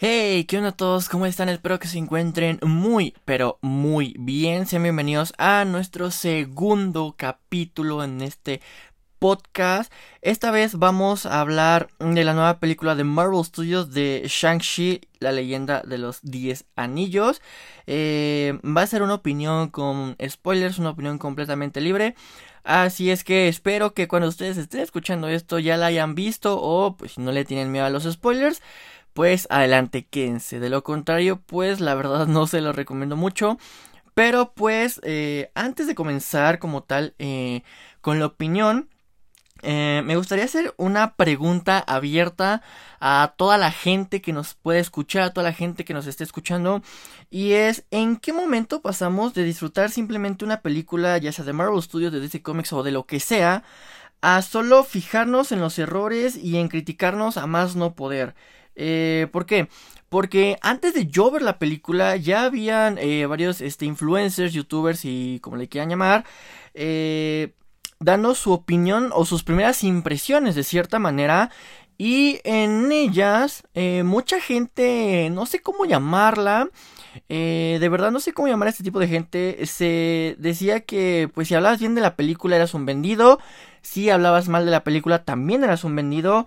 Hey, ¿qué onda a todos? ¿Cómo están? Espero que se encuentren muy, pero muy bien. Sean bienvenidos a nuestro segundo capítulo en este podcast. Esta vez vamos a hablar de la nueva película de Marvel Studios de Shang-Chi, la leyenda de los 10 anillos. Eh, va a ser una opinión con spoilers, una opinión completamente libre. Así es que espero que cuando ustedes estén escuchando esto ya la hayan visto o pues si no le tienen miedo a los spoilers pues adelante quédense. De lo contrario, pues la verdad no se lo recomiendo mucho. Pero pues eh, antes de comenzar como tal eh, con la opinión, eh, me gustaría hacer una pregunta abierta a toda la gente que nos puede escuchar, a toda la gente que nos esté escuchando. Y es, ¿en qué momento pasamos de disfrutar simplemente una película, ya sea de Marvel Studios, de DC Comics o de lo que sea, a solo fijarnos en los errores y en criticarnos a más no poder? Eh, ¿Por qué? Porque antes de yo ver la película ya habían eh, varios este, influencers, youtubers y como le quieran llamar, eh, dando su opinión o sus primeras impresiones de cierta manera. Y en ellas eh, mucha gente, no sé cómo llamarla, eh, de verdad no sé cómo llamar a este tipo de gente, se decía que pues si hablabas bien de la película eras un vendido, si hablabas mal de la película también eras un vendido.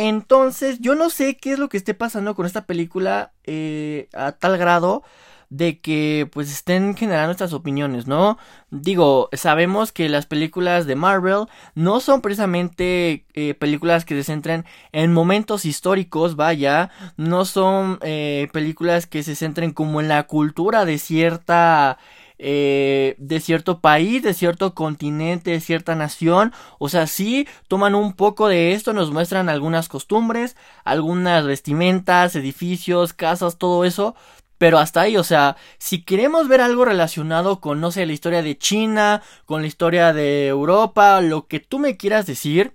Entonces, yo no sé qué es lo que esté pasando con esta película eh, a tal grado de que pues estén generando estas opiniones, ¿no? Digo, sabemos que las películas de Marvel no son precisamente eh, películas que se centren en momentos históricos, vaya, no son eh, películas que se centren como en la cultura de cierta eh, de cierto país, de cierto continente, de cierta nación. O sea, sí toman un poco de esto, nos muestran algunas costumbres, algunas vestimentas, edificios, casas, todo eso. Pero hasta ahí, o sea, si queremos ver algo relacionado con, no sé, la historia de China, con la historia de Europa, lo que tú me quieras decir,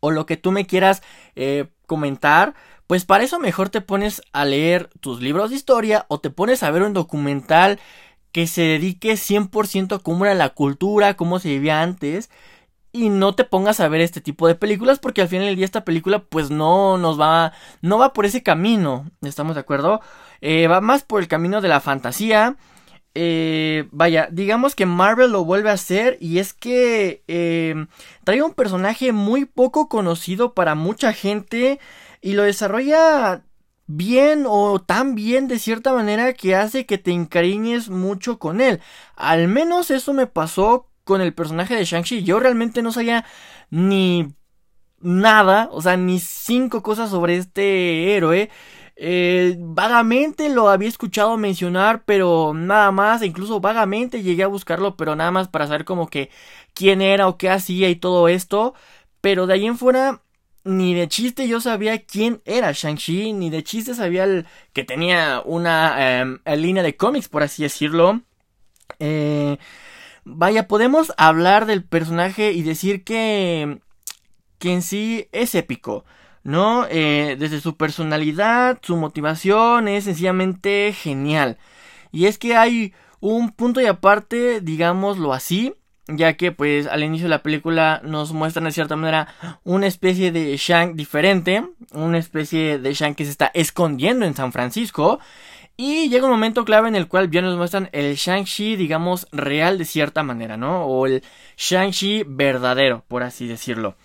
o lo que tú me quieras eh, comentar, pues para eso mejor te pones a leer tus libros de historia o te pones a ver un documental que se dedique 100% a cómo era la cultura, cómo se vivía antes. Y no te pongas a ver este tipo de películas porque al final del día esta película pues no nos va, no va por ese camino, ¿estamos de acuerdo? Eh, va más por el camino de la fantasía. Eh, vaya, digamos que Marvel lo vuelve a hacer y es que eh, trae un personaje muy poco conocido para mucha gente y lo desarrolla bien o tan bien de cierta manera que hace que te encariñes mucho con él. Al menos eso me pasó con el personaje de Shang-Chi. Yo realmente no sabía ni nada, o sea, ni cinco cosas sobre este héroe. Eh, vagamente lo había escuchado mencionar, pero nada más, incluso vagamente llegué a buscarlo, pero nada más para saber como que quién era o qué hacía y todo esto. Pero de ahí en fuera ni de chiste yo sabía quién era Shang-Chi, ni de chiste sabía que tenía una em, línea de cómics, por así decirlo. Eh, vaya, podemos hablar del personaje y decir que, que en sí es épico, ¿no? Eh, desde su personalidad, su motivación es sencillamente genial. Y es que hay un punto y aparte, digámoslo así, ya que pues al inicio de la película nos muestran de cierta manera una especie de Shang diferente, una especie de Shang que se está escondiendo en San Francisco y llega un momento clave en el cual ya nos muestran el Shang-Chi, digamos, real de cierta manera, ¿no? O el Shang-Chi verdadero, por así decirlo.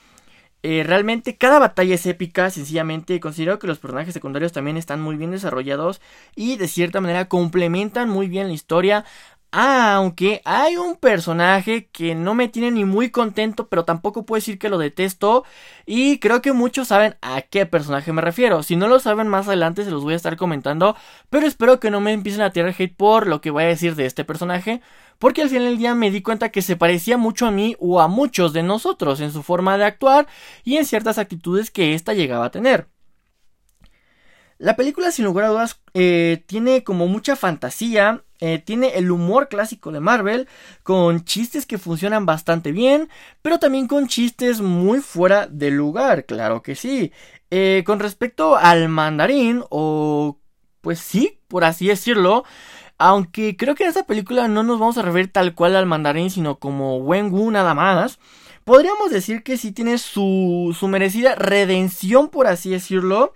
Eh, realmente cada batalla es épica, sencillamente considero que los personajes secundarios también están muy bien desarrollados y de cierta manera complementan muy bien la historia, aunque hay un personaje que no me tiene ni muy contento, pero tampoco puedo decir que lo detesto. Y creo que muchos saben a qué personaje me refiero. Si no lo saben más adelante se los voy a estar comentando. Pero espero que no me empiecen a tirar hate por lo que voy a decir de este personaje. Porque al final del día me di cuenta que se parecía mucho a mí o a muchos de nosotros en su forma de actuar y en ciertas actitudes que ésta llegaba a tener. La película, sin lugar a dudas, eh, tiene como mucha fantasía, eh, tiene el humor clásico de Marvel, con chistes que funcionan bastante bien, pero también con chistes muy fuera de lugar, claro que sí. Eh, con respecto al mandarín, o pues sí, por así decirlo, aunque creo que en esta película no nos vamos a referir tal cual al mandarín, sino como Wen-Wu nada más. Podríamos decir que sí tiene su, su merecida redención, por así decirlo.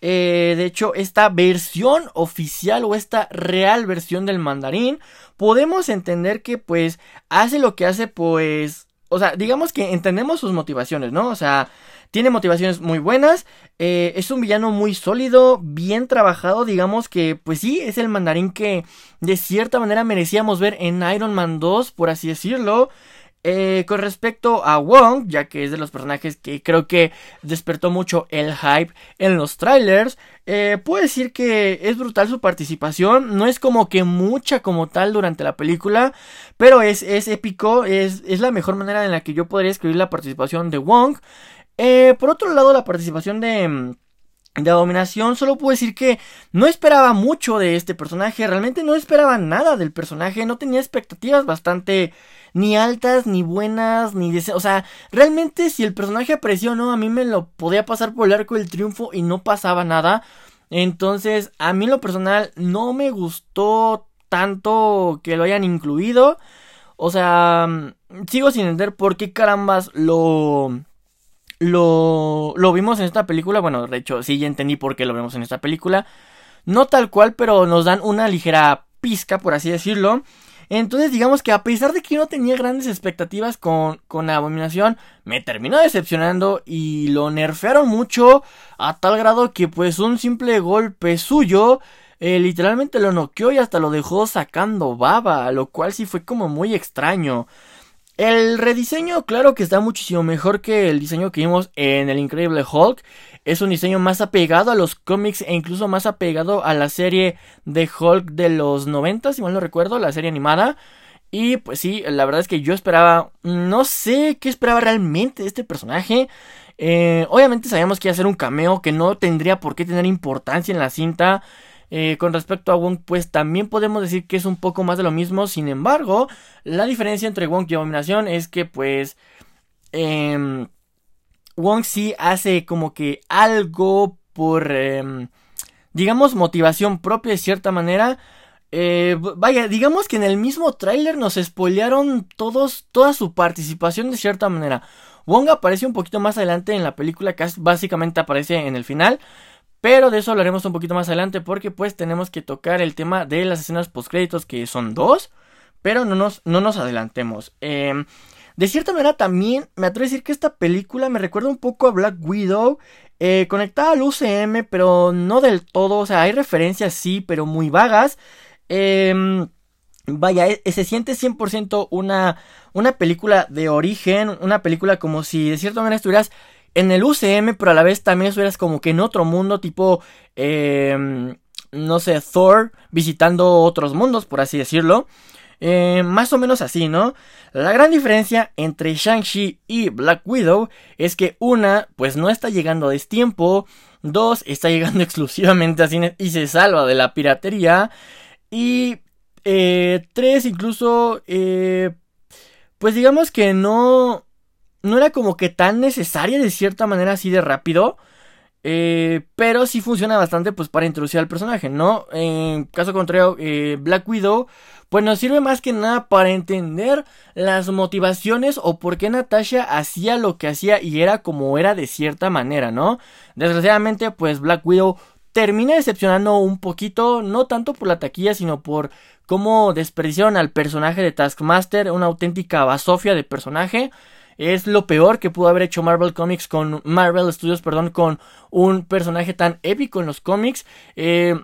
Eh, de hecho, esta versión oficial o esta real versión del mandarín, podemos entender que pues hace lo que hace pues... O sea, digamos que entendemos sus motivaciones, ¿no? O sea, tiene motivaciones muy buenas, eh, es un villano muy sólido, bien trabajado, digamos que pues sí, es el mandarín que de cierta manera merecíamos ver en Iron Man 2, por así decirlo. Eh, con respecto a Wong, ya que es de los personajes que creo que despertó mucho el hype en los trailers, eh, puedo decir que es brutal su participación, no es como que mucha como tal durante la película, pero es, es épico, es, es la mejor manera en la que yo podría escribir la participación de Wong. Eh, por otro lado, la participación de de Abominación, solo puedo decir que no esperaba mucho de este personaje, realmente no esperaba nada del personaje, no tenía expectativas bastante ni altas, ni buenas, ni de... O sea, realmente si el personaje apareció o no, a mí me lo podía pasar por el arco del triunfo y no pasaba nada. Entonces, a mí lo personal no me gustó tanto que lo hayan incluido. O sea, sigo sin entender por qué carambas lo lo, lo vimos en esta película. Bueno, de hecho, sí, ya entendí por qué lo vemos en esta película. No tal cual, pero nos dan una ligera pizca, por así decirlo. Entonces, digamos que a pesar de que no tenía grandes expectativas con, con Abominación, me terminó decepcionando y lo nerfearon mucho a tal grado que, pues, un simple golpe suyo. Eh, literalmente lo noqueó y hasta lo dejó sacando baba, lo cual sí fue como muy extraño. El rediseño, claro que está muchísimo mejor que el diseño que vimos en el Increíble Hulk. Es un diseño más apegado a los cómics e incluso más apegado a la serie de Hulk de los 90, si mal no recuerdo, la serie animada. Y pues sí, la verdad es que yo esperaba, no sé qué esperaba realmente de este personaje. Eh, obviamente sabíamos que iba a ser un cameo que no tendría por qué tener importancia en la cinta. Eh, con respecto a Wong, pues también podemos decir que es un poco más de lo mismo. Sin embargo, la diferencia entre Wong y Abominación es que, pues, eh, Wong sí hace como que algo por, em, digamos, motivación propia de cierta manera. Eh, vaya, digamos que en el mismo tráiler nos spoilearon todos, toda su participación de cierta manera. Wong aparece un poquito más adelante en la película, que básicamente aparece en el final. Pero de eso hablaremos un poquito más adelante porque pues tenemos que tocar el tema de las escenas postcréditos que son dos. Pero no nos, no nos adelantemos. Em, de cierta manera también me atrevo a decir que esta película me recuerda un poco a Black Widow. Eh, conectada al UCM, pero no del todo. O sea, hay referencias sí, pero muy vagas. Em, vaya, e, se siente 100% una, una película de origen. Una película como si de cierta manera estuvieras en el UCM, pero a la vez también estuvieras como que en otro mundo, tipo, eh, no sé, Thor visitando otros mundos, por así decirlo. Eh, más o menos así, ¿no? La gran diferencia entre Shang-Chi y Black Widow es que una, pues no está llegando a destiempo, dos, está llegando exclusivamente a cine y se salva de la piratería, y eh, tres, incluso, eh, pues digamos que no, no era como que tan necesaria de cierta manera así de rápido. Eh, pero sí funciona bastante pues para introducir al personaje, ¿no? En caso contrario, eh, Black Widow pues nos sirve más que nada para entender las motivaciones o por qué Natasha hacía lo que hacía y era como era de cierta manera, ¿no? Desgraciadamente pues Black Widow termina decepcionando un poquito, no tanto por la taquilla, sino por cómo desperdiciaron al personaje de Taskmaster, una auténtica basofia de personaje. Es lo peor que pudo haber hecho Marvel Comics con Marvel Studios, perdón, con un personaje tan épico en los cómics. Eh,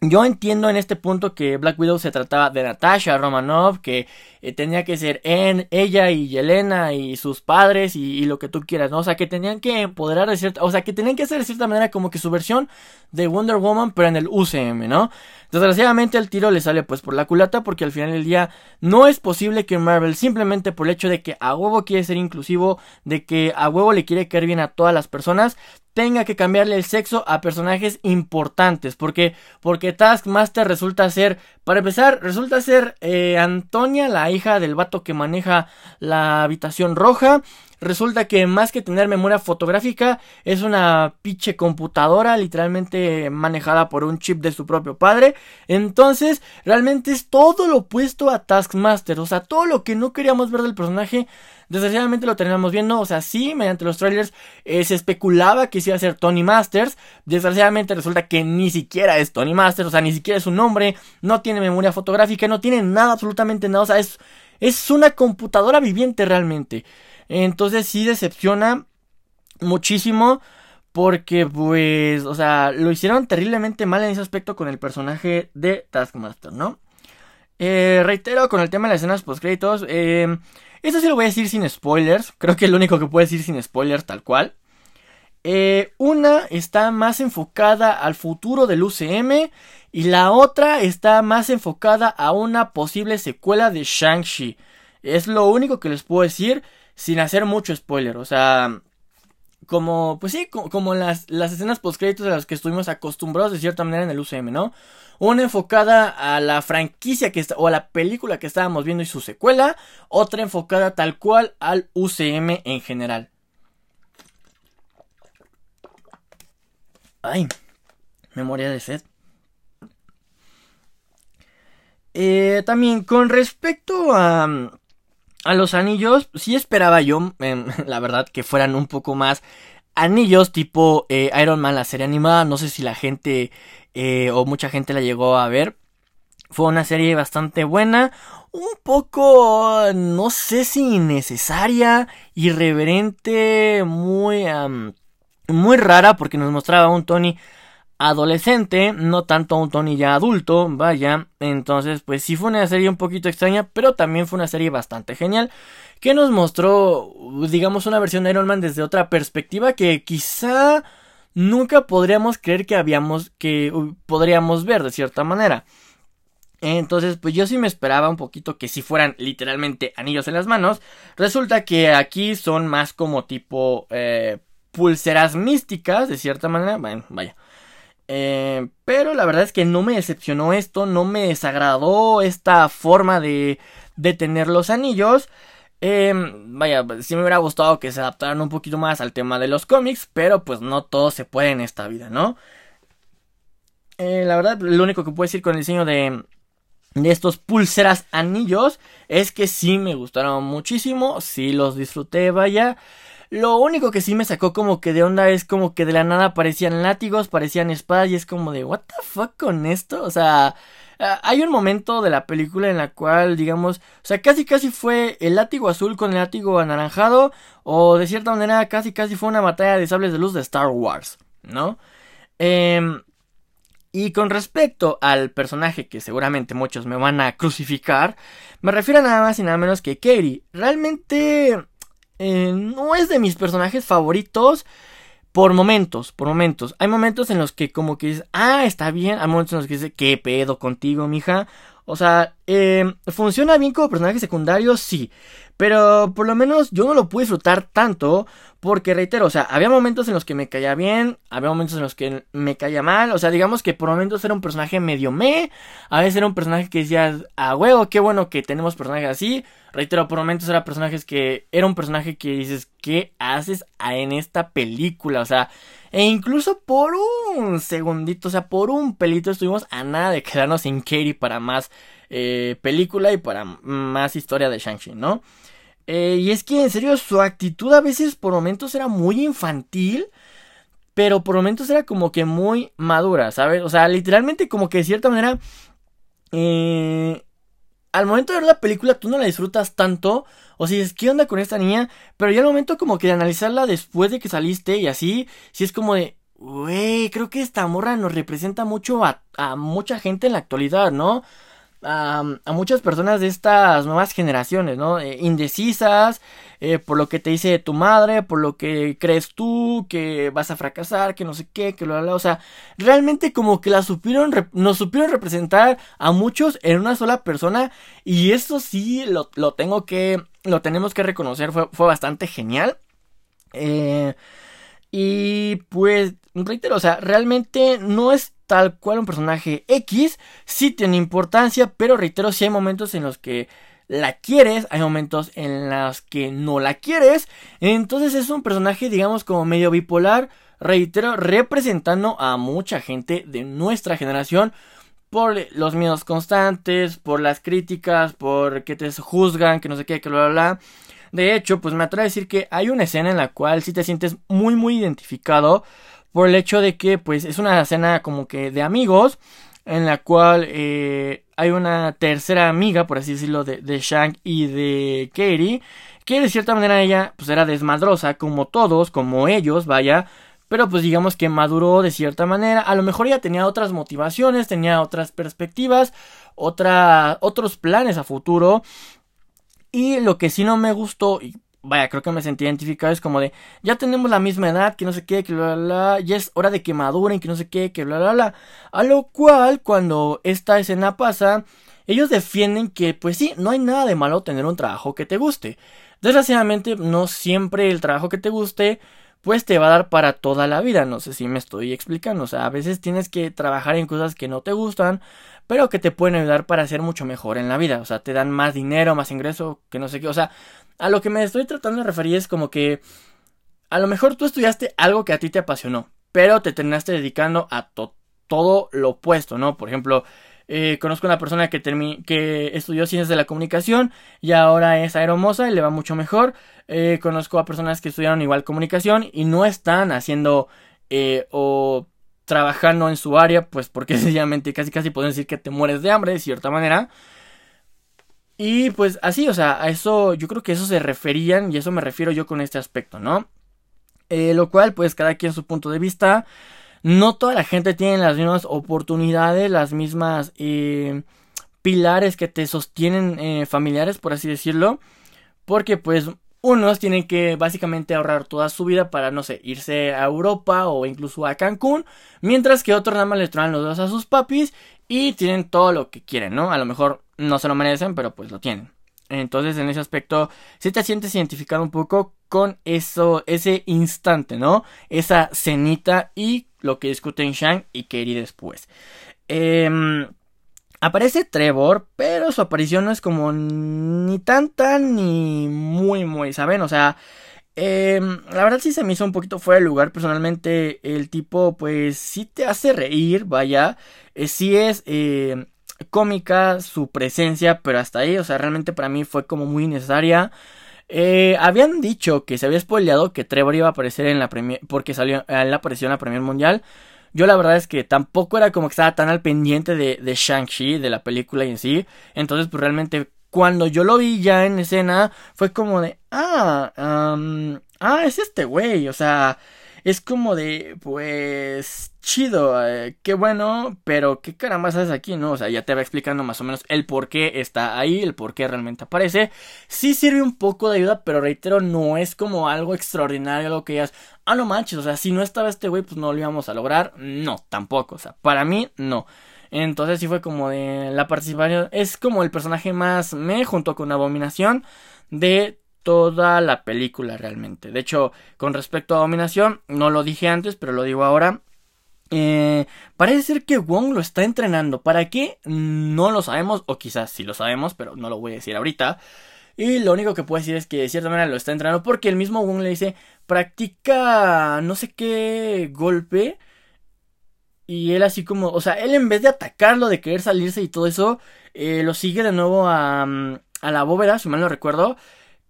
yo entiendo en este punto que Black Widow se trataba de Natasha Romanoff, que eh, tenía que ser en ella y Yelena y sus padres y, lo que tú quieras, ¿no? O sea, que tenían que empoderar de cierta, o sea, que tenían que hacer de cierta manera como que su versión de Wonder Woman, pero en el UCM, ¿no? Desgraciadamente el tiro le sale pues por la culata porque al final del día no es posible que Marvel simplemente por el hecho de que a huevo quiere ser inclusivo, de que a huevo le quiere caer bien a todas las personas, tenga que cambiarle el sexo a personajes importantes. Porque, porque Taskmaster resulta ser, para empezar, resulta ser eh, Antonia, la hija del vato que maneja la habitación roja. Resulta que más que tener memoria fotográfica, es una pinche computadora literalmente manejada por un chip de su propio padre. Entonces, realmente es todo lo opuesto a Taskmaster. O sea, todo lo que no queríamos ver del personaje, desgraciadamente lo terminamos viendo. O sea, sí, mediante los trailers eh, se especulaba que iba a ser Tony Masters. Desgraciadamente resulta que ni siquiera es Tony Masters. O sea, ni siquiera es su nombre. No tiene memoria fotográfica, no tiene nada, absolutamente nada. O sea, es, es una computadora viviente realmente. Entonces sí decepciona muchísimo. Porque, pues, o sea, lo hicieron terriblemente mal en ese aspecto con el personaje de Taskmaster, ¿no? Eh, reitero con el tema de las escenas post-créditos. Eh, eso sí lo voy a decir sin spoilers. Creo que es lo único que puedo decir sin spoilers, tal cual. Eh, una está más enfocada al futuro del UCM. Y la otra está más enfocada a una posible secuela de Shang-Chi. Es lo único que les puedo decir sin hacer mucho spoiler. O sea, como, pues sí, como, las, las escenas post-créditos a las que estuvimos acostumbrados de cierta manera en el UCM, ¿no? Una enfocada a la franquicia que está, o a la película que estábamos viendo y su secuela. Otra enfocada tal cual al UCM en general. Ay, memoria de sed. Eh, también con respecto a a los anillos, sí esperaba yo, em, la verdad, que fueran un poco más anillos tipo eh, Iron Man, la serie animada. No sé si la gente eh, o mucha gente la llegó a ver. Fue una serie bastante buena, un poco, no sé si innecesaria, irreverente, muy, muy rara porque nos mostraba un Tony adolescente, no tanto un Tony ya adulto, vaya. Entonces, pues sí fue una serie un poquito extraña, pero también fue una serie bastante genial. Que nos mostró, digamos, una versión de Iron Man desde otra perspectiva que quizá nunca podríamos creer que habíamos, que podríamos ver de cierta manera. Entonces, pues yo sí me esperaba un poquito que si fueran literalmente anillos en las manos. Resulta que aquí son más como tipo eh, pulseras místicas, de cierta manera. Bueno, vaya. Eh, pero la verdad es que no me decepcionó esto, no me desagradó esta forma de, de tener los anillos. Eh, vaya, sí me hubiera gustado que se adaptaran un poquito más al tema de los cómics, pero pues no todo se puede en esta vida, ¿no? Eh, la verdad, lo único que puedo decir con el diseño de, de estos pulseras anillos es que sí me gustaron muchísimo, sí los disfruté, vaya. Lo único que sí me sacó como que de onda es como que de la nada parecían látigos, parecían espadas y es como de, ¿what the fuck con esto? O sea, hay un momento de la película en la cual, digamos, o sea, casi casi fue el látigo azul con el látigo anaranjado o de cierta manera casi casi fue una batalla de sables de luz de Star Wars, ¿no? Eh, y con respecto al personaje que seguramente muchos me van a crucificar, me refiero a nada más y nada menos que Katie. Realmente eh, no es de mis personajes favoritos por momentos, por momentos. Hay momentos en los que como que dices, ah, está bien. Hay momentos en los que dices, ¿qué pedo contigo, mija? O sea, eh, funciona bien como personaje secundario, sí. Pero por lo menos yo no lo pude disfrutar tanto. Porque reitero, o sea, había momentos en los que me caía bien. Había momentos en los que me caía mal. O sea, digamos que por momentos era un personaje medio me. A veces era un personaje que decías, ah, huevo, qué bueno que tenemos personajes así. Reitero, por momentos era personajes que. Era un personaje que dices, ¿qué haces en esta película? O sea, e incluso por un segundito, o sea, por un pelito estuvimos a nada de quedarnos sin Katie para más eh, película y para más historia de Shang-Chi, ¿no? Eh, y es que en serio su actitud a veces por momentos era muy infantil. Pero por momentos era como que muy madura, ¿sabes? O sea, literalmente como que de cierta manera... Eh, al momento de ver la película tú no la disfrutas tanto. O si es ¿qué onda con esta niña? Pero ya al momento como que de analizarla después de que saliste y así, si es como de, güey, creo que esta morra nos representa mucho a mucha gente en la actualidad, ¿no? A, muchas personas de estas nuevas generaciones, ¿no? Eh, indecisas, eh, por lo que te dice tu madre, por lo que crees tú, que vas a fracasar, que no sé qué, que lo, o sea, realmente como que la supieron, nos supieron representar a muchos en una sola persona y eso sí lo, lo tengo que, lo tenemos que reconocer, fue, fue bastante genial. Eh, y pues, reitero, o sea, realmente no es tal cual un personaje X, sí tiene importancia, pero reitero, sí hay momentos en los que la quieres, hay momentos en los que no la quieres. Entonces es un personaje, digamos, como medio bipolar, reitero, representando a mucha gente de nuestra generación por los miedos constantes, por las críticas, por que te juzgan, que no sé qué, que bla bla bla. De hecho, pues me atrae a decir que hay una escena en la cual sí te sientes muy muy identificado por el hecho de que pues es una escena como que de amigos en la cual eh, hay una tercera amiga, por así decirlo, de, Shank y de Katie, que de cierta manera ella pues era desmadrosa, como todos, como ellos, vaya, pero pues digamos que maduró de cierta manera, a lo mejor ella tenía otras motivaciones, tenía otras perspectivas, otros planes a futuro, y lo que sí no me gustó, vaya, creo que me sentí identificado, es como de, ya tenemos la misma edad, que no sé qué, que bla, bla, bla, ya es hora de que maduren, que no sé qué, que bla, bla, bla. A lo cual, cuando esta escena pasa, ellos defienden que, pues sí, no hay nada de malo tener un trabajo que te guste. Desgraciadamente, no siempre el trabajo que te guste, pues te va a dar para toda la vida. No sé si me estoy explicando. O sea, a veces tienes que trabajar en cosas que no te gustan, pero que te pueden ayudar para ser mucho mejor en la vida. O sea, te dan más dinero, más ingreso, que no sé qué. O sea, a lo que me estoy tratando de referir es como que a lo mejor tú estudiaste algo que a ti te apasionó, pero te terminaste dedicando a todo lo opuesto, ¿no? Por ejemplo, eh, conozco una persona que, que estudió ciencias de la comunicación y ahora es aeromoza y le va mucho mejor. Eh, conozco a personas que estudiaron igual comunicación y no están haciendo eh, o trabajando en su área, pues porque sencillamente casi casi pueden decir que te mueres de hambre de cierta manera. Y pues así, o sea, a eso yo creo que eso se referían y eso me refiero yo con este aspecto, ¿no? Eh, lo cual, pues cada quien su punto de vista. No toda la gente tiene las mismas oportunidades, las mismas pilares que te sostienen familiares, por así decirlo. Porque pues unos tienen que básicamente ahorrar toda su vida para, no sé, irse a Europa o incluso a Cancún, mientras que otros nada más les traen los dos a sus papis y tienen todo lo que quieren, ¿no? A lo mejor no se lo merecen, pero pues lo tienen. Entonces, en ese aspecto, si te sientes identificado un poco con eso, ese instante, ¿no? Esa cenita y lo que discuten Shang y Katie después. Eh, Aparece Trevor, pero su aparición no es como ni tanta ni muy, muy, ¿saben? O sea, eh, la verdad sí se me hizo un poquito fuera de lugar. Personalmente, el tipo, pues sí te hace reír, vaya. Eh, sí es eh, cómica su presencia, pero hasta ahí, o sea, realmente para mí fue como muy necesaria. Eh, habían dicho que se había spoileado que Trevor iba a aparecer en la premier, porque salió, él apareció en la Premier Mundial. Yo la verdad es que tampoco era como que estaba tan al pendiente de, de Shang-Chi, de la película en sí. Entonces, pues realmente cuando yo lo vi ya en escena, fue como de, ah, ah, es este güey, o sea, es como de, pues, chido, eh, qué bueno, pero qué caramba haces aquí, ¿no? O sea, ya te va explicando más o menos el por qué está ahí, el por qué realmente aparece. Sí sirve un poco de ayuda, pero reitero, no es como algo extraordinario, algo que digas, ah, no manches, o sea, si no estaba este güey, pues no lo íbamos a lograr. No, tampoco, o sea, para mí, no. Entonces sí fue como de la participación. Es como el personaje más me junto con Abominación de toda la película realmente. De hecho, con respecto a Dominación, no lo dije antes, pero lo digo ahora. Eh, parece ser que Wong lo está entrenando. ¿Para qué? No lo sabemos, o quizás sí lo sabemos, pero no lo voy a decir ahorita. Y lo único que puedo decir es que de cierta manera lo está entrenando porque el mismo Wong le dice, practica no sé qué golpe. Y él así como, o sea, él en vez de atacarlo, de querer salirse y todo eso, eh, lo sigue de nuevo a, mm, a la bóveda, si mal no recuerdo.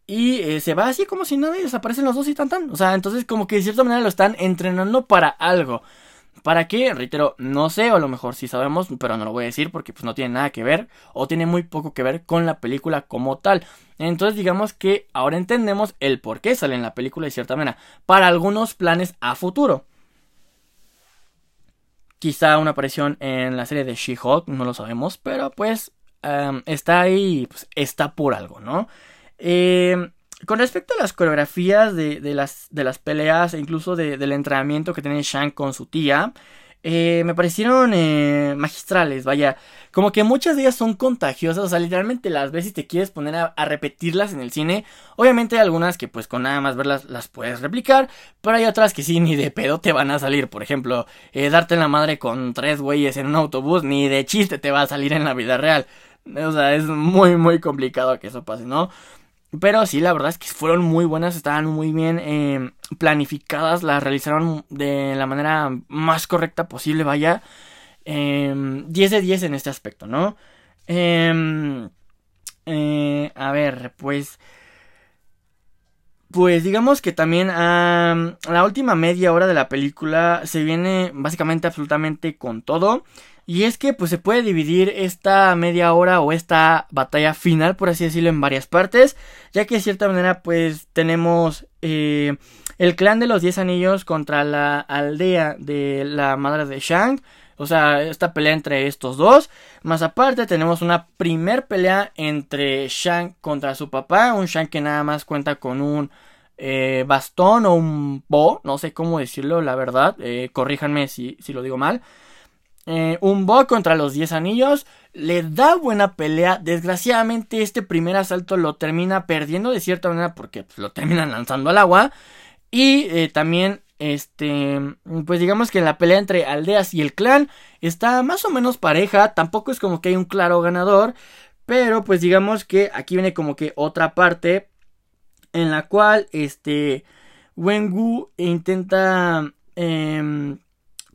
Y eh, se va así como si nada y desaparecen los dos y tan tan. O sea, entonces como que de cierta manera lo están entrenando para algo. ¿Para qué? Reitero, no sé, o a lo mejor sí sabemos, pero no lo voy a decir porque pues no tiene nada que ver o tiene muy poco que ver con la película como tal. Entonces digamos que ahora entendemos el por qué sale en la película de cierta manera. Para algunos planes a futuro. Quizá una aparición en la serie de She-Hulk, no lo sabemos, pero pues em, está ahí, pues está por algo, ¿no? Eh, con respecto a las coreografías de, las, de las peleas e incluso del entrenamiento que tiene Shang con su tía, eh, me parecieron eh, magistrales, vaya, como que muchas de ellas son contagiosas, o sea, literalmente las ves y te quieres poner a, repetirlas en el cine. Obviamente hay algunas que pues con nada más verlas las puedes replicar, pero hay otras que sí, ni de pedo te van a salir. Por ejemplo, darte en la madre con tres güeyes en un autobús, ni de chiste te va a salir en la vida real. O sea, es muy, muy complicado que eso pase, ¿no? Pero sí, la verdad es que fueron muy buenas, estaban muy bien eh, planificadas, las realizaron de la manera más correcta posible, vaya. 10 em, de 10 en este aspecto, ¿no? Em, eh, a ver, pues... Pues digamos que también a la última media hora de la película se viene básicamente absolutamente con todo. Y es que pues se puede dividir esta media hora o esta batalla final, por así decirlo, en varias partes. Ya que de cierta manera pues tenemos eh, el clan de los 10 anillos contra la aldea de la madre de Shang. O sea, esta pelea entre estos dos. Más aparte tenemos una primer pelea entre Shang contra su papá. Un Shang que nada más cuenta con un eh, bastón o un bo. No sé cómo decirlo, la verdad. Eh, corríjanme si, si lo digo mal. Eh, un Bo contra los 10 anillos. Le da buena pelea. Desgraciadamente este primer asalto lo termina perdiendo de cierta manera porque pues, lo terminan lanzando al agua. Y eh, también, este, pues digamos que la pelea entre aldeas y el clan está más o menos pareja. Tampoco es como que hay un claro ganador. Pero pues digamos que aquí viene como que otra parte en la cual este Wengu intenta... Eh,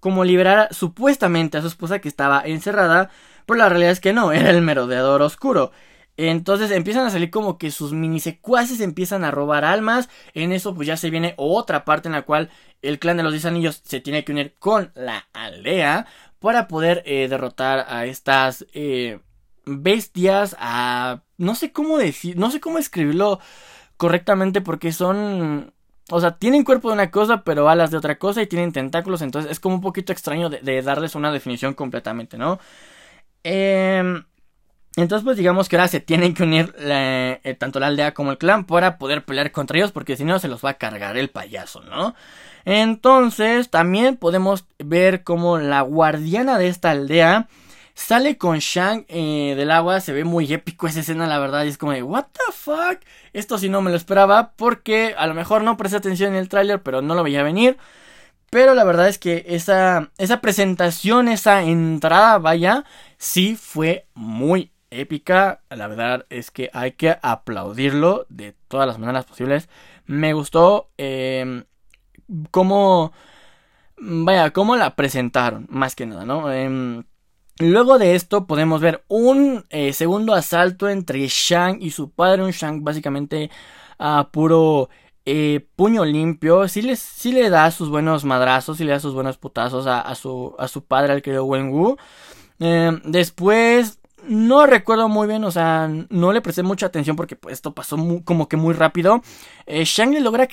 como liberar supuestamente a su esposa que estaba encerrada, pero la realidad es que no, era el merodeador oscuro. Entonces empiezan a salir como que sus mini secuaces empiezan a robar almas. En eso pues ya se viene otra parte en la cual el clan de los 10 anillos se tiene que unir con la aldea para poder eh, derrotar a estas eh, bestias, a... no sé cómo decir, no sé cómo escribirlo correctamente porque son o sea, tienen cuerpo de una cosa, pero alas de otra cosa y tienen tentáculos. Entonces es como un poquito extraño de, darles una definición completamente, ¿no? Em, entonces, pues digamos que ahora se tienen que unir eh, tanto la aldea como el clan para poder pelear contra ellos, porque si no se los va a cargar el payaso, ¿no? Entonces, también podemos ver como la guardiana de esta aldea Sale con Shang eh, del agua, se ve muy épico esa escena, la verdad, y es como de, ¿What the fuck? Esto sí no me lo esperaba, porque a lo mejor no presté atención en el tráiler, pero no lo veía venir. Pero la verdad es que esa, esa presentación, esa entrada, vaya, sí fue muy épica. La verdad es que hay que aplaudirlo de todas las maneras posibles. Me gustó eh, cómo, vaya, cómo la presentaron, más que nada, ¿no? Eh, Luego de esto podemos ver un eh, segundo asalto entre Shang y su padre, un Shang básicamente a puro eh, puño limpio. Sí, le da sus buenos madrazos, sí le da sus buenos putazos a, su, a su padre, al querido Wen Wu. Eh, después, no recuerdo muy bien, o sea, no le presté mucha atención porque pues, esto pasó como que muy rápido. Shang le logra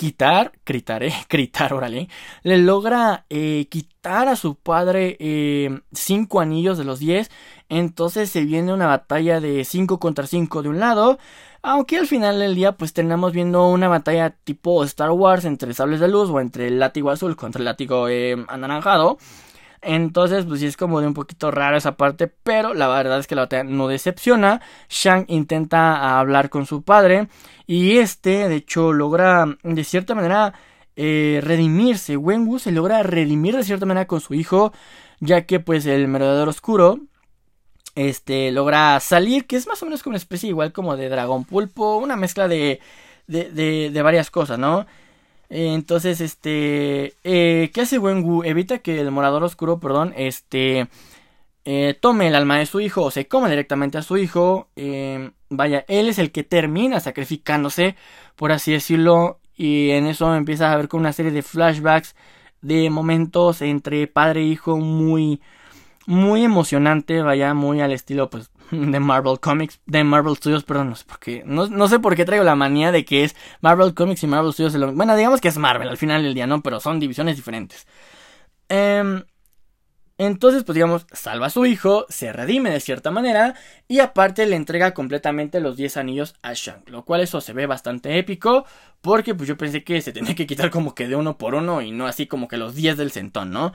quitar, gritaré, gritar, órale, le logra eh, quitar a su padre eh, cinco anillos de los diez, entonces se viene una batalla de 5 contra 5 de un lado, aunque al final del día pues tenemos viendo una batalla tipo Star Wars entre sables de luz o entre el látigo azul contra el látigo eh, anaranjado. Entonces, pues sí es como de un poquito raro esa parte, pero la verdad es que la batalla no decepciona. Shang intenta hablar con su padre y este, de hecho, logra de cierta manera eh, redimirse. Wenwu se logra redimir de cierta manera con su hijo, ya que pues el merodeador oscuro este logra salir, que es más o menos como una especie igual como de dragón pulpo, una mezcla de, de, de varias cosas, ¿no? Entonces, este, eh, ¿qué hace Wenwu? Evita que el morador oscuro, perdón, este, eh, tome el alma de su hijo o se coma directamente a su hijo. Eh, vaya, él es el que termina sacrificándose, por así decirlo, y en eso empieza a ver con una serie de flashbacks de momentos entre padre e hijo muy, muy emocionante, vaya, muy al estilo, pues, de Marvel Comics, de Marvel Studios, perdón, no sé por qué, no, sé por qué traigo la manía de que es Marvel Comics y Marvel Studios. Bueno, digamos que es Marvel al final del día, ¿no? Pero son divisiones diferentes. Em, entonces, pues digamos, salva a su hijo, se redime de cierta manera y aparte le entrega completamente los 10 anillos a Shang, lo cual eso se ve bastante épico porque pues yo pensé que se tenía que quitar como que de uno por uno y no así como que los 10 del centón, ¿no?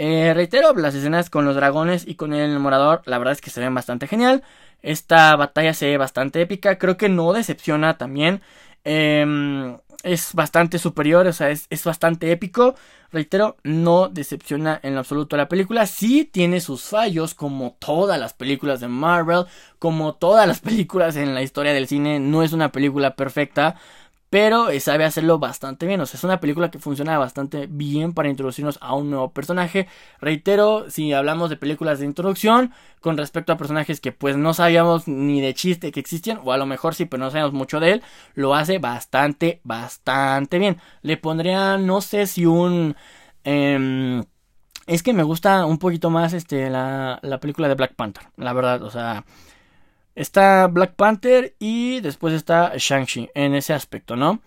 Eh, reitero, las escenas con los dragones y con el morador, la verdad es que se ven bastante genial. Esta batalla se ve bastante épica, creo que no decepciona también. Em, es bastante superior, o sea, es, es, bastante épico. Reitero, no decepciona en absoluto la película. Sí tiene sus fallos, como todas las películas de Marvel, como todas las películas en la historia del cine. No es una película perfecta pero eh, sabe hacerlo bastante bien. O sea, es una película que funciona bastante bien para introducirnos a un nuevo personaje. Reitero, si hablamos de películas de introducción con respecto a personajes que pues no sabíamos ni de chiste que existían, o a lo mejor sí, pero no sabíamos mucho de él, lo hace bastante, bastante bien. Le pondría, no sé si un... Eh, es que me gusta un poquito más este, la, la película de Black Panther, la verdad, o sea... Está Black Panther y después está Shang-Chi en ese aspecto, ¿no?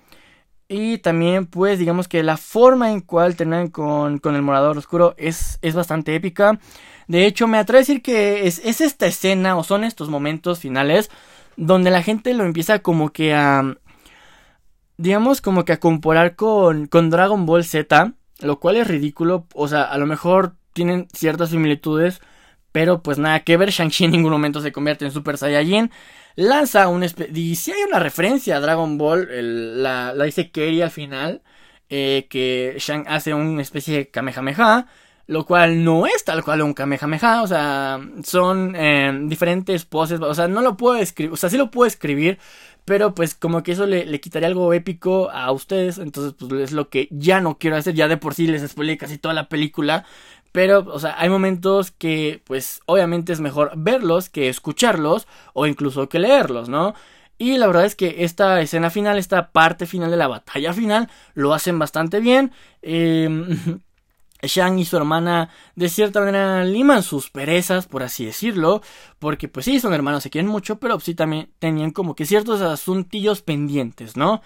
Y también, pues, digamos que la forma en cual terminan con, con el morador oscuro es, es, bastante épica. De hecho, me atrevo a decir que es, es, esta escena o son estos momentos finales donde la gente lo empieza como que a. Digamos, como que a comparar con, con Dragon Ball Z. Lo cual es ridículo. O sea, a lo mejor tienen ciertas similitudes. Pero pues nada que ver, Shang-Chi en ningún momento se convierte en Super Saiyajin. Lanza un... Y si hay una referencia a Dragon Ball, la, dice Kerry al final, eh, que Shang hace una especie de Kamehameha. Lo cual no es tal cual un Kamehameha, o sea, son eh, diferentes poses, o sea, no lo puedo escribir, o sea, sí lo puedo escribir, pero pues como que eso le, le, quitaría algo épico a ustedes, entonces pues es lo que ya no quiero hacer, ya de por sí les spoilé casi toda la película, pero, o sea, hay momentos que, pues, obviamente es mejor verlos que escucharlos o incluso que leerlos, ¿no? Y la verdad es que esta escena final, esta parte final de la batalla final, lo hacen bastante bien. Eh, Shang y su hermana de cierta manera liman sus perezas, por así decirlo, porque pues sí, son hermanos, se quieren mucho, pero sí también tenían como que ciertos asuntillos pendientes, ¿no?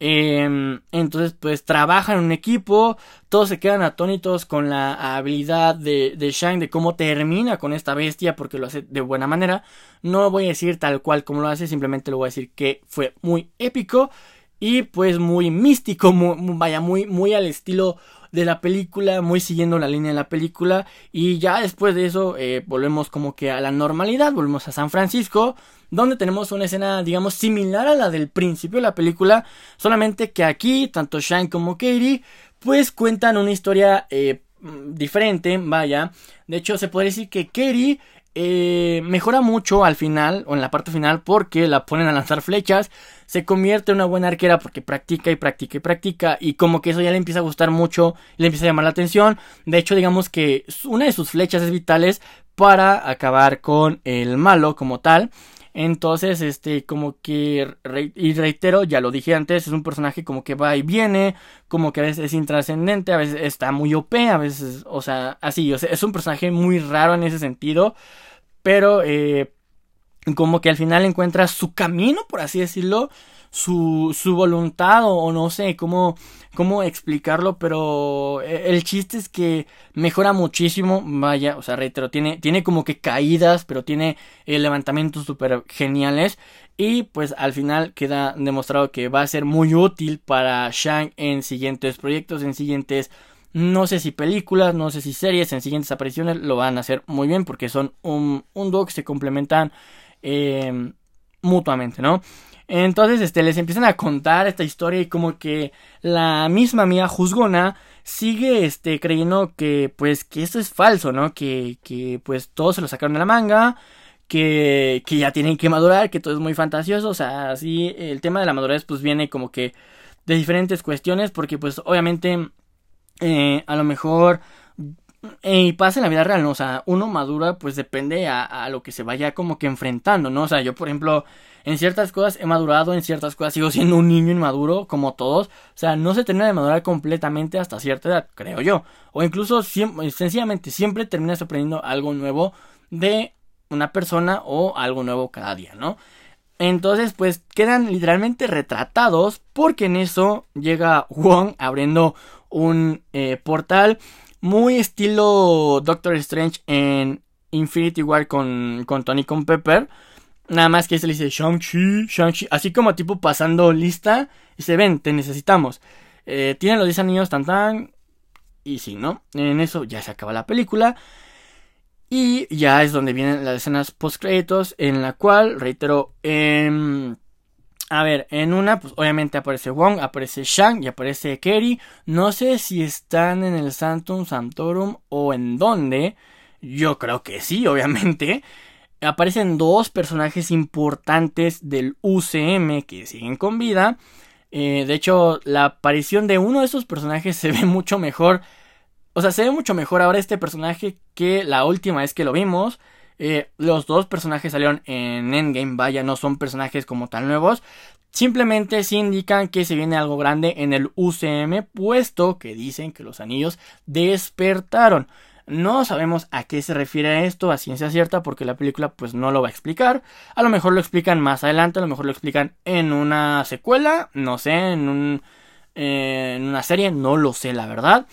Em, entonces, pues trabajan en un equipo, todos se quedan atónitos con la habilidad de, de Shang de cómo termina con esta bestia, porque lo hace de buena manera. No voy a decir tal cual como lo hace, simplemente lo voy a decir que fue muy épico y pues muy místico, vaya, muy, muy al estilo de la película, muy siguiendo la línea de la película y ya después de eso eh, volvemos como que a la normalidad, volvemos a San Francisco, donde tenemos una escena, digamos, similar a la del principio de la película, solamente que aquí, tanto Shine como Katie, pues cuentan una historia eh, diferente, vaya. De hecho, se puede decir que Katie eh, mejora mucho al final, o en la parte final, porque la ponen a lanzar flechas, se convierte en una buena arquera porque practica y practica y practica, y como que eso ya le empieza a gustar mucho, le empieza a llamar la atención. De hecho, digamos que una de sus flechas es vitales para acabar con el malo como tal. Entonces, este, como que, y reitero, ya lo dije antes, es un personaje como que va y viene, como que a veces es intrascendente, a veces está muy OP, a veces, o sea, así, o sea, es un personaje muy raro en ese sentido, pero, eh, como que al final encuentra su camino, por así decirlo, su, su voluntad o, no sé cómo, cómo explicarlo, pero e, el chiste es que mejora muchísimo, vaya, o sea, reitero, tiene, tiene como que caídas, pero tiene eh, levantamientos súper geniales y pues al final queda demostrado que va a ser muy útil para Shang en siguientes proyectos, en siguientes no sé si películas, no sé si series, en siguientes apariciones lo van a hacer muy bien porque son un, un dúo que se complementan eh, mutuamente, ¿no? Entonces, este, les empiezan a contar esta historia y como que la misma mía juzgona sigue, este, creyendo que, pues, que esto es falso, ¿no? Que, que, pues, todos se lo sacaron de la manga, que, que ya tienen que madurar, que todo es muy fantasioso, o sea, así, el tema de la madurez, pues, viene como que de diferentes cuestiones, porque, pues, obviamente, eh, a lo mejor y pasa en la vida real, ¿no? O sea, uno madura, pues depende a, a, lo que se vaya como que enfrentando, ¿no? O sea, yo, por ejemplo, en ciertas cosas he madurado, en ciertas cosas sigo siendo un niño inmaduro, como todos. O sea, no se termina de madurar completamente hasta cierta edad, creo yo. O incluso, sencillamente, siempre terminas aprendiendo algo nuevo de una persona o algo nuevo cada día, ¿no? Entonces, pues quedan literalmente retratados porque en eso llega Wong abriendo un eh, portal muy estilo Doctor Strange en Infinity War con, con Tony con Pepper. Nada más que se le dice Shang-Chi, Shang-Chi, así como tipo pasando lista y se ven, te necesitamos. Eh, tienen los 10 anillos tan tan. Y sí, ¿no? En eso ya se acaba la película. Y ya es donde vienen las escenas post créditos en la cual, reitero, eh, a ver, en una, pues obviamente aparece Wong, aparece Shang y aparece Kerry. No sé si están en el Santum Santorum o en dónde. Yo creo que sí, obviamente. Aparecen dos personajes importantes del UCM que siguen con vida. Eh, de hecho, la aparición de uno de esos personajes se ve mucho mejor. O sea, se ve mucho mejor ahora este personaje que la última vez que lo vimos. Eh, los dos personajes salieron en Endgame, vaya, no son personajes como tan nuevos. Simplemente se indican que se viene algo grande en el UCM, puesto que dicen que los anillos despertaron. No sabemos a qué se refiere esto a ciencia cierta porque la película pues no lo va a explicar. A lo mejor lo explican más adelante, a lo mejor lo explican en una secuela, no sé, en, un, eh, en una serie, no lo sé la verdad.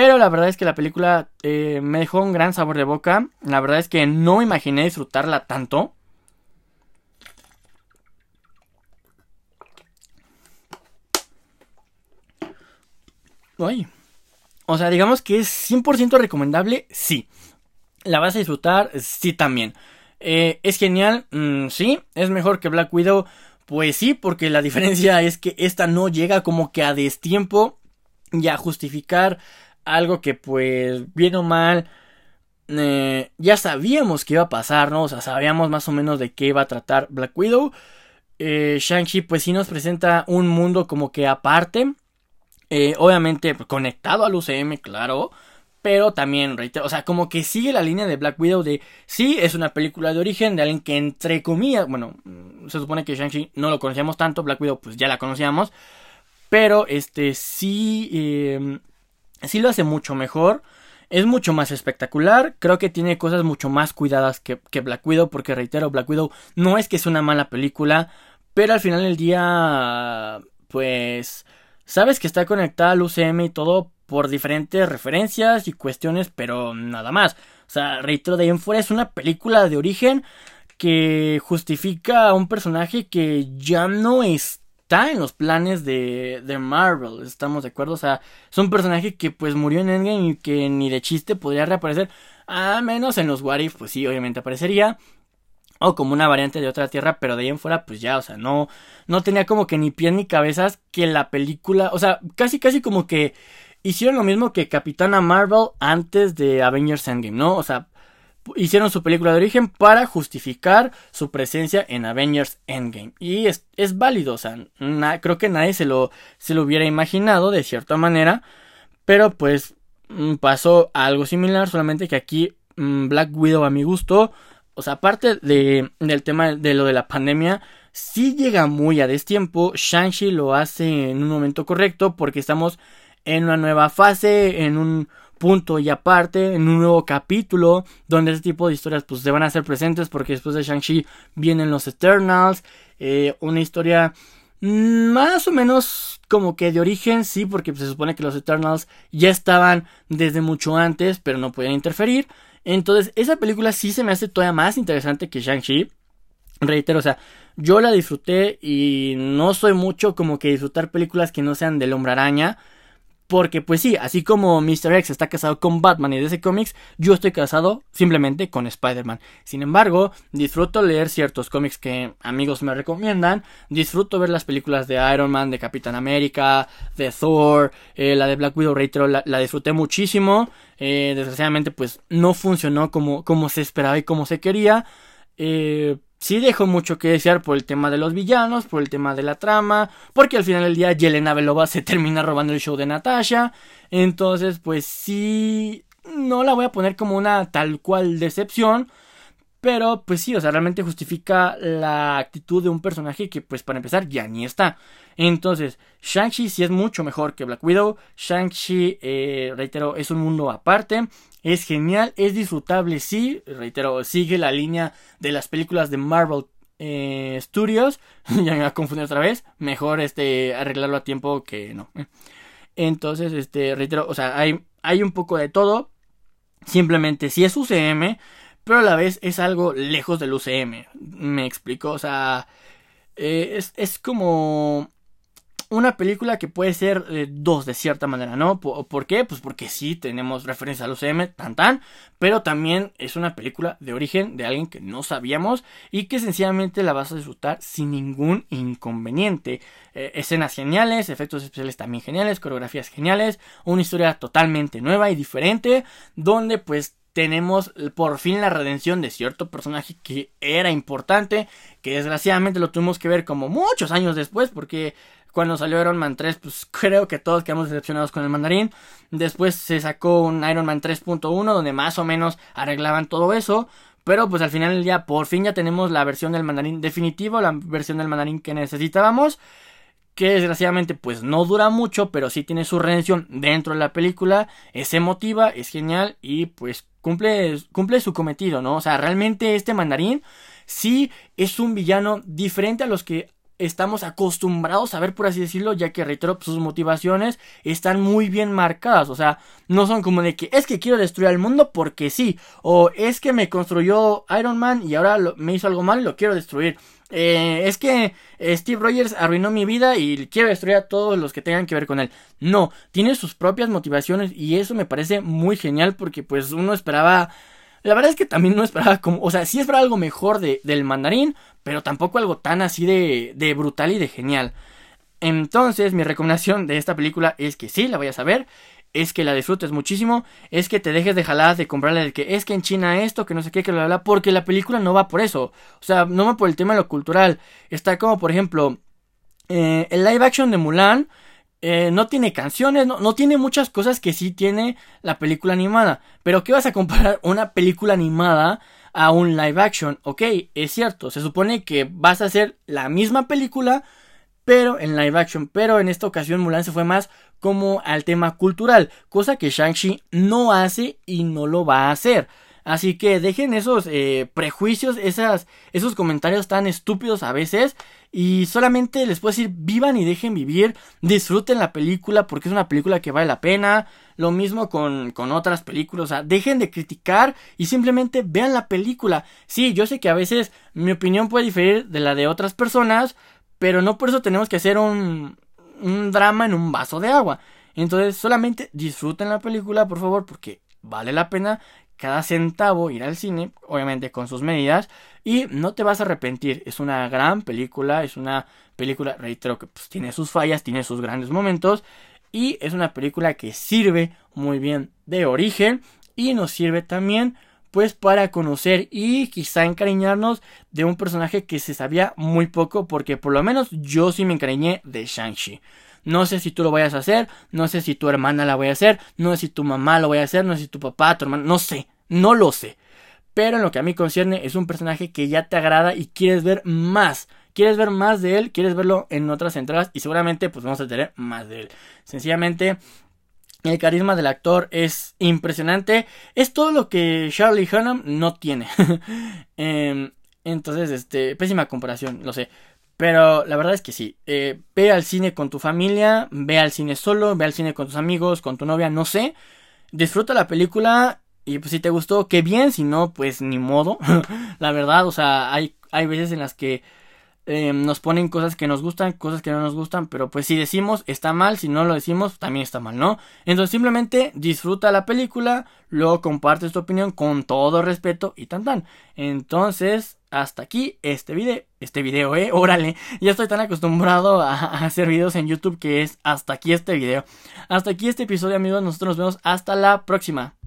Pero la verdad es que la película eh, me dejó un gran sabor de boca. La verdad es que no imaginé disfrutarla tanto. Ay. O sea, digamos que es 100% recomendable, sí. ¿La vas a disfrutar? Sí también. Eh, ¿Es genial? Mm, sí. ¿Es mejor que Black Widow? Pues sí, porque la diferencia es que esta no llega como que a destiempo y a justificar algo que pues bien o mal eh, ya sabíamos que iba a pasar, ¿no? O sea, sabíamos más o menos de qué iba a tratar Black Widow. Eh, Shang-Chi pues sí nos presenta un mundo como que aparte. Eh, obviamente conectado al UCM, claro. Pero también, reitero, o sea, como que sigue la línea de Black Widow de sí, es una película de origen de alguien que entre comillas, bueno, se supone que Shang-Chi no lo conocíamos tanto, Black Widow pues ya la conocíamos. Pero este sí sí lo hace mucho mejor. Es mucho más espectacular. Creo que tiene cosas mucho más cuidadas que, Black Widow. Porque reitero, Black Widow no es que sea una mala película. Pero al final del día. Pues. Sabes que está conectada al UCM y todo. Por diferentes referencias y cuestiones. Pero nada más. O sea, reitero, de en fuera es una película de origen. Que justifica a un personaje que ya no es está en los planes de, de Marvel, estamos de acuerdo, o sea, es un personaje que pues murió en Endgame y que ni de chiste podría reaparecer, a menos en los What If, pues sí, obviamente aparecería, o como una variante de otra tierra, pero de ahí en fuera, pues ya, o sea, no, no tenía como que ni pies ni cabezas que la película, o sea, casi, casi como que hicieron lo mismo que Capitana Marvel antes de Avengers Endgame, ¿no? O sea, hicieron su película de origen para justificar su presencia en Avengers Endgame. Y es, es válido, o sea, creo que nadie se lo, se lo hubiera imaginado de cierta manera. Pero pues mm, pasó algo similar, solamente que aquí mm, Black Widow a mi gusto, o sea, aparte de, del tema de lo de la pandemia, sí llega muy a destiempo. Shang-Chi lo hace en un momento correcto porque estamos en una nueva fase, en un punto y aparte en un nuevo capítulo donde este tipo de historias pues se van a hacer presentes porque después de Shang-Chi vienen los Eternals, eh, una historia más o menos como que de origen, sí, porque se supone que los Eternals ya estaban desde mucho antes, pero no podían interferir. Entonces, esa película sí se me hace todavía más interesante que Shang-Chi. Reitero, o sea, yo la disfruté y no soy mucho como que disfrutar películas que no sean del hombre araña. Porque pues sí, así como Mr. X está casado con Batman y DC Comics, yo estoy casado simplemente con Spider-Man. Sin embargo, disfruto leer ciertos cómics que amigos me recomiendan, disfruto ver las películas de Iron Man, de Capitán América, de Thor, eh, la de Black Widow Retro, la, disfruté muchísimo. Eh, desgraciadamente pues no funcionó como, como se esperaba y como se quería. Eh, sí dejó mucho que desear por el tema de los villanos, por el tema de la trama, porque al final del día Yelena Belova se termina robando el show de Natasha. Entonces, pues sí, no la voy a poner como una tal cual decepción. Pero pues sí, o sea, realmente justifica la actitud de un personaje que pues para empezar ya ni está. Entonces, Shang-Chi sí es mucho mejor que Black Widow. Shang-Chi, eh, reitero, es un mundo aparte. Es genial, es disfrutable, sí. Reitero, sigue la línea de las películas de Marvel eh, Studios. ya me voy a confundir otra vez. Mejor este arreglarlo a tiempo que no. Entonces, este, reitero, o sea, hay, hay un poco de todo. Simplemente, si es UCM, pero a la vez es algo lejos del UCM. Me explico, o sea, eh, es, es como una película que puede ser eh, dos de cierta manera, ¿no? ¿Por, qué? Pues porque sí tenemos referencia al UCM, tan tan, pero también es una película de origen de alguien que no sabíamos y que sencillamente la vas a disfrutar sin ningún inconveniente. Eh, escenas geniales, efectos especiales también geniales, coreografías geniales, una historia totalmente nueva y diferente, donde pues tenemos por fin la redención de cierto personaje que era importante, que desgraciadamente lo tuvimos que ver como muchos años después, porque cuando salió Iron Man 3, pues creo que todos quedamos decepcionados con el mandarín. Después se sacó un Iron Man 3.1 donde más o menos arreglaban todo eso. Pero pues al final ya por fin ya tenemos la versión del mandarín definitivo, la versión del mandarín que necesitábamos. Que desgraciadamente pues no dura mucho, pero sí tiene su redención dentro de la película. Es emotiva, es genial y pues cumple, cumple su cometido, ¿no? O sea, realmente este mandarín sí es un villano diferente a los que estamos acostumbrados a ver, por así decirlo, ya que reitero, pues, sus motivaciones están muy bien marcadas. O sea, no son como de que es que quiero destruir al mundo porque sí, o es que me construyó Iron Man y ahora me hizo algo mal y lo quiero destruir. Eh, es que Steve Rogers arruinó mi vida y quiero destruir a todos los que tengan que ver con él. No, tiene sus propias motivaciones y eso me parece muy genial porque pues uno esperaba la verdad es que también no esperaba como, o sea, sí esperaba algo mejor de, del mandarín, pero tampoco algo tan así de, de brutal y de genial. Entonces, mi recomendación de esta película es que sí, la vayas a ver, es que la disfrutes muchísimo, es que te dejes de jaladas de comprarle de que es que en China esto, que no sé qué, que lo habla, porque la película no va por eso. O sea, no va por el tema de lo cultural. Está como, por ejemplo, eh, el live action de Mulan eh, no tiene canciones, no, no, tiene muchas cosas que sí tiene la película animada. Pero ¿qué vas a comparar una película animada a un live action? Ok, es cierto, se supone que vas a hacer la misma película, pero en live action. Pero en esta ocasión Mulan se fue más como al tema cultural, cosa que Shang-Chi no hace y no lo va a hacer. Así que dejen esos eh, prejuicios, esas, esos comentarios tan estúpidos a veces. Y solamente les puedo decir, vivan y dejen vivir, disfruten la película porque es una película que vale la pena. Lo mismo con, con otras películas, o sea, dejen de criticar y simplemente vean la película. Sí, yo sé que a veces mi opinión puede diferir de la de otras personas, pero no por eso tenemos que hacer un, un drama en un vaso de agua. Entonces, solamente disfruten la película, por favor, porque vale la pena cada centavo ir al cine, obviamente con sus medidas, y no te vas a arrepentir. Es una gran película, es una película, reitero, que pues, tiene sus fallas, tiene sus grandes momentos, y es una película que sirve muy bien de origen y nos sirve también pues para conocer y quizá encariñarnos de un personaje que se sabía muy poco porque por lo menos yo sí me encariñé de Shang-Chi. No sé si tú lo vayas a hacer, no sé si tu hermana la vaya a hacer, no sé si tu mamá lo vaya a hacer, no sé si tu papá, tu hermano, no sé, no lo sé. Pero en lo que a mí concierne es un personaje que ya te agrada y quieres ver más. Quieres ver más de él, quieres verlo en otras entradas y seguramente pues vamos a tener más de él. Sencillamente el carisma del actor es impresionante. Es todo lo que Charlie Hunnam no tiene. Em, entonces, este, pésima comparación, lo sé. Pero la verdad es que sí. Eh, ve al cine con tu familia, ve al cine solo, ve al cine con tus amigos, con tu novia, no sé. Disfruta la película y pues si te gustó, qué bien. Si no, pues ni modo. la verdad, o sea, hay, hay veces en las que eh, nos ponen cosas que nos gustan, cosas que no nos gustan, pero pues si decimos está mal, si no lo decimos también está mal, ¿no? Entonces simplemente disfruta la película, luego compartes tu opinión con todo respeto y tan tan. Entonces, hasta aquí este video, este video, eh, órale, ya estoy tan acostumbrado a, a, hacer videos en YouTube que es hasta aquí este video. Hasta aquí este episodio amigos, nosotros nos vemos hasta la próxima.